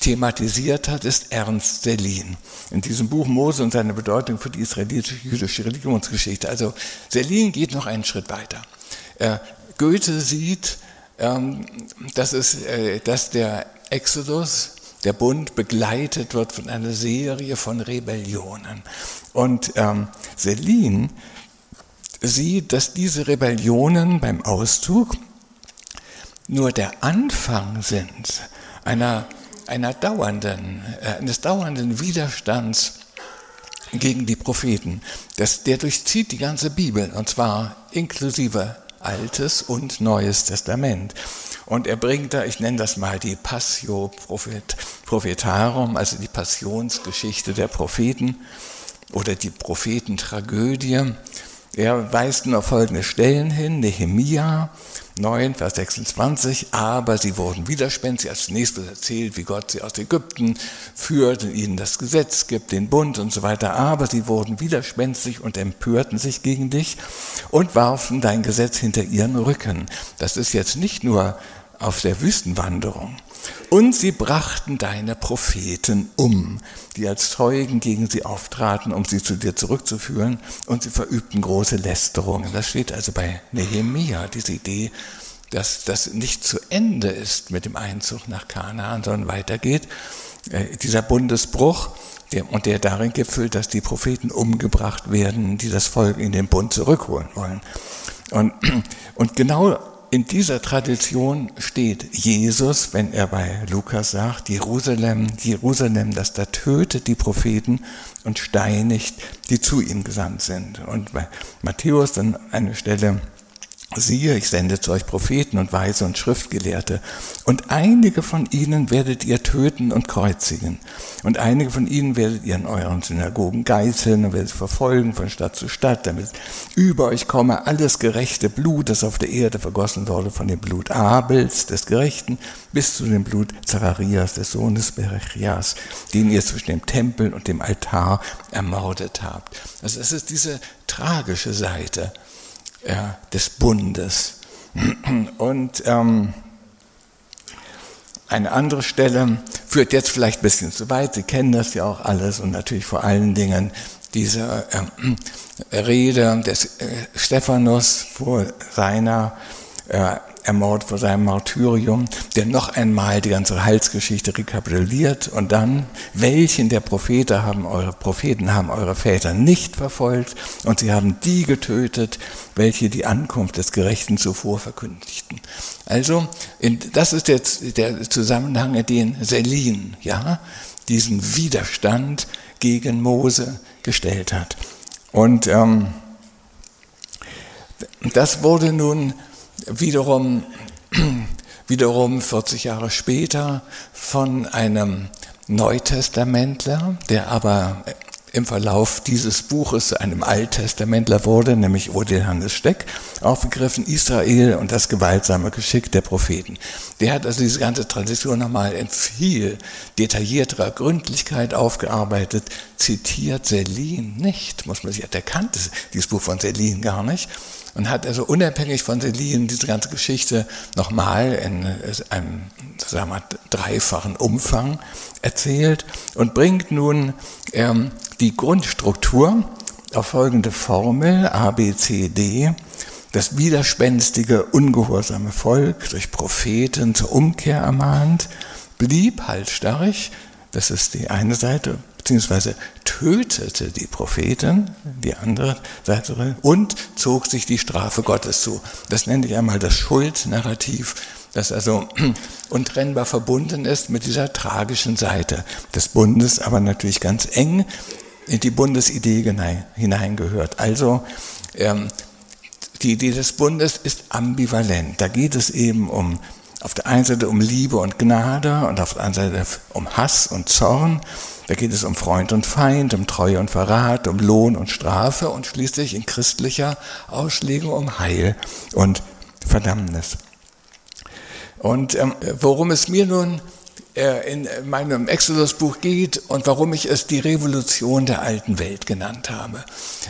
thematisiert hat, ist Ernst Selin. In diesem Buch Mose und seine Bedeutung für die israelitische Religionsgeschichte. Also Selin geht noch einen Schritt weiter. Äh, Goethe sieht, ähm, dass, es, äh, dass der Exodus der Bund begleitet wird von einer Serie von Rebellionen. Und ähm, Selin sieht, dass diese Rebellionen beim Auszug nur der Anfang sind einer, einer dauernden, äh, eines dauernden Widerstands gegen die Propheten. Das, der durchzieht die ganze Bibel und zwar inklusive Altes und Neues Testament. Und er bringt da, ich nenne das mal die Passio Prophetarum, also die Passionsgeschichte der Propheten oder die Prophetentragödie. Er weist nur folgende Stellen hin, Nehemia 9, Vers 26, aber sie wurden widerspenstig, als nächstes erzählt, wie Gott sie aus Ägypten führt und ihnen das Gesetz gibt, den Bund und so weiter, aber sie wurden widerspenstig und empörten sich gegen dich und warfen dein Gesetz hinter ihren Rücken. Das ist jetzt nicht nur auf der Wüstenwanderung, und sie brachten deine Propheten um, die als Zeugen gegen sie auftraten, um sie zu dir zurückzuführen, und sie verübten große Lästerungen. Das steht also bei Nehemia, diese Idee, dass das nicht zu Ende ist mit dem Einzug nach Kanaan, sondern weitergeht. Äh, dieser Bundesbruch, der, und der darin gipfelt, dass die Propheten umgebracht werden, die das Volk in den Bund zurückholen wollen. Und, und genau in dieser Tradition steht Jesus, wenn er bei Lukas sagt, Jerusalem, Jerusalem, das da tötet die Propheten und steinigt, die zu ihm gesandt sind. Und bei Matthäus dann eine Stelle, Siehe, ich sende zu euch Propheten und Weise und Schriftgelehrte, und einige von ihnen werdet ihr töten und kreuzigen, und einige von ihnen werdet ihr in euren Synagogen geißeln und werdet verfolgen von Stadt zu Stadt, damit über euch komme alles gerechte Blut, das auf der Erde vergossen wurde, von dem Blut Abels, des Gerechten, bis zu dem Blut Zacharias, des Sohnes Berechias, den ihr zwischen dem Tempel und dem Altar ermordet habt. Also es ist diese tragische Seite ja, des Bundes. Und ähm, eine andere Stelle führt jetzt vielleicht ein bisschen zu weit, Sie kennen das ja auch alles und natürlich vor allen Dingen diese äh, Rede des äh, Stephanus vor seiner äh, ermordet vor seinem Martyrium, der noch einmal die ganze Heilsgeschichte rekapituliert und dann, welchen der Propheten haben eure Propheten haben eure Väter nicht verfolgt und sie haben die getötet, welche die Ankunft des Gerechten zuvor verkündigten. Also, in, das ist jetzt der Zusammenhang, den Selin, ja, diesen Widerstand gegen Mose gestellt hat. Und ähm, das wurde nun wiederum, wiederum 40 Jahre später von einem Neutestamentler, der aber im Verlauf dieses Buches einem Alttestamentler wurde, nämlich Odil Hannes Steck, aufgegriffen, Israel und das gewaltsame Geschick der Propheten. Der hat also diese ganze Tradition nochmal in viel detaillierterer Gründlichkeit aufgearbeitet, zitiert Selin nicht, muss man sich, der kannte dieses Buch von Selin gar nicht, und hat also unabhängig von Selin diese ganze Geschichte nochmal in einem sagen wir, dreifachen Umfang erzählt und bringt nun ähm, die Grundstruktur auf folgende Formel A, B, C, D. Das widerspenstige, ungehorsame Volk durch Propheten zur Umkehr ermahnt, blieb halsstarrig, das ist die eine Seite, beziehungsweise tötete die Propheten, die andere Seite, und zog sich die Strafe Gottes zu. Das nenne ich einmal das Schuldnarrativ, das also untrennbar verbunden ist mit dieser tragischen Seite des Bundes, aber natürlich ganz eng in die Bundesidee hineingehört. Also ähm, die Idee des Bundes ist ambivalent. Da geht es eben um auf der einen Seite um Liebe und Gnade und auf der anderen Seite um Hass und Zorn. Da geht es um Freund und Feind, um Treue und Verrat, um Lohn und Strafe und schließlich in christlicher Auslegung um Heil und Verdammnis. Und ähm, worum es mir nun äh, in meinem Exodus-Buch geht und warum ich es die Revolution der alten Welt genannt habe.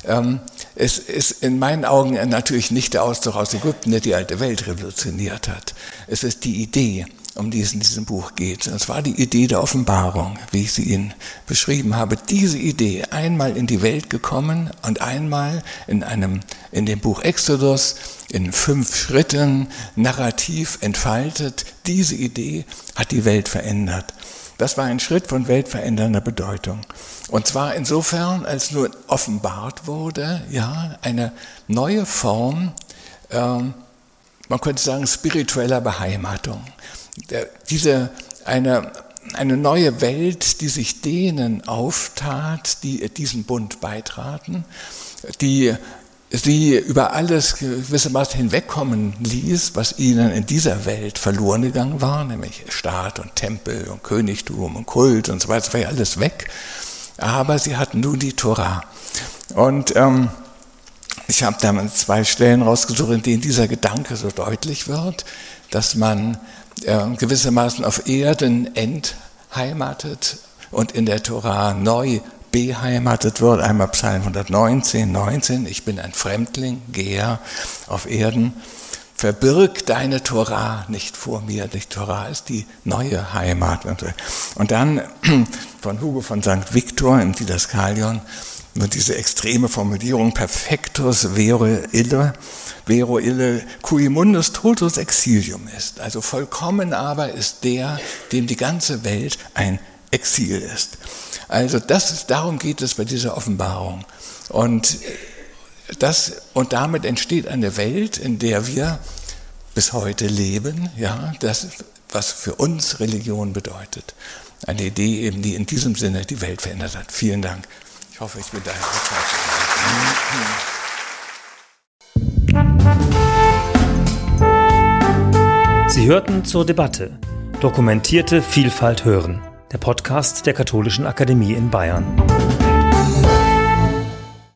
Ähm, es ist in meinen Augen natürlich nicht der Auszug aus Ägypten, der die alte Welt revolutioniert hat. Es ist die Idee, um die es in diesem Buch geht. Und zwar die Idee der Offenbarung, wie ich sie Ihnen beschrieben habe. Diese Idee einmal in die Welt gekommen und einmal in einem, in dem Buch Exodus in fünf Schritten narrativ entfaltet. Diese Idee hat die Welt verändert. Das war ein Schritt von weltverändernder Bedeutung. Und zwar insofern, als nun offenbart wurde, ja, eine neue Form, ähm, man könnte sagen, spiritueller Beheimatung. Diese, eine, eine neue Welt, die sich denen auftat, die diesem Bund beitraten, die sie über alles gewissermaßen hinwegkommen ließ, was ihnen in dieser Welt verloren gegangen war, nämlich Staat und Tempel und Königtum und Kult und so weiter, das war ja alles weg. Aber sie hatten nun die Tora. Und ähm, ich habe da zwei Stellen rausgesucht, in denen dieser Gedanke so deutlich wird, dass man äh, gewissermaßen auf Erden entheimatet und in der Tora neu beheimatet wird. Einmal Psalm 119, 19, ich bin ein Fremdling, Geher auf Erden. Verbirg deine Tora nicht vor mir. Die Tora ist die neue Heimat. Und dann von Hugo von St. Victor im Didaskalion diese extreme Formulierung perfectus vero ille, vero ille, cui mundus totus exilium ist. Also vollkommen aber ist der, dem die ganze Welt ein Exil ist. Also das ist, darum geht es bei dieser Offenbarung. Und, das, und damit entsteht eine Welt, in der wir bis heute leben, ja, das, was für uns Religion bedeutet. Eine Idee eben, die in diesem Sinne die Welt verändert hat. Vielen Dank. Hoffe, ich bin daher Sie hörten zur Debatte. Dokumentierte Vielfalt hören, der Podcast der Katholischen Akademie in Bayern.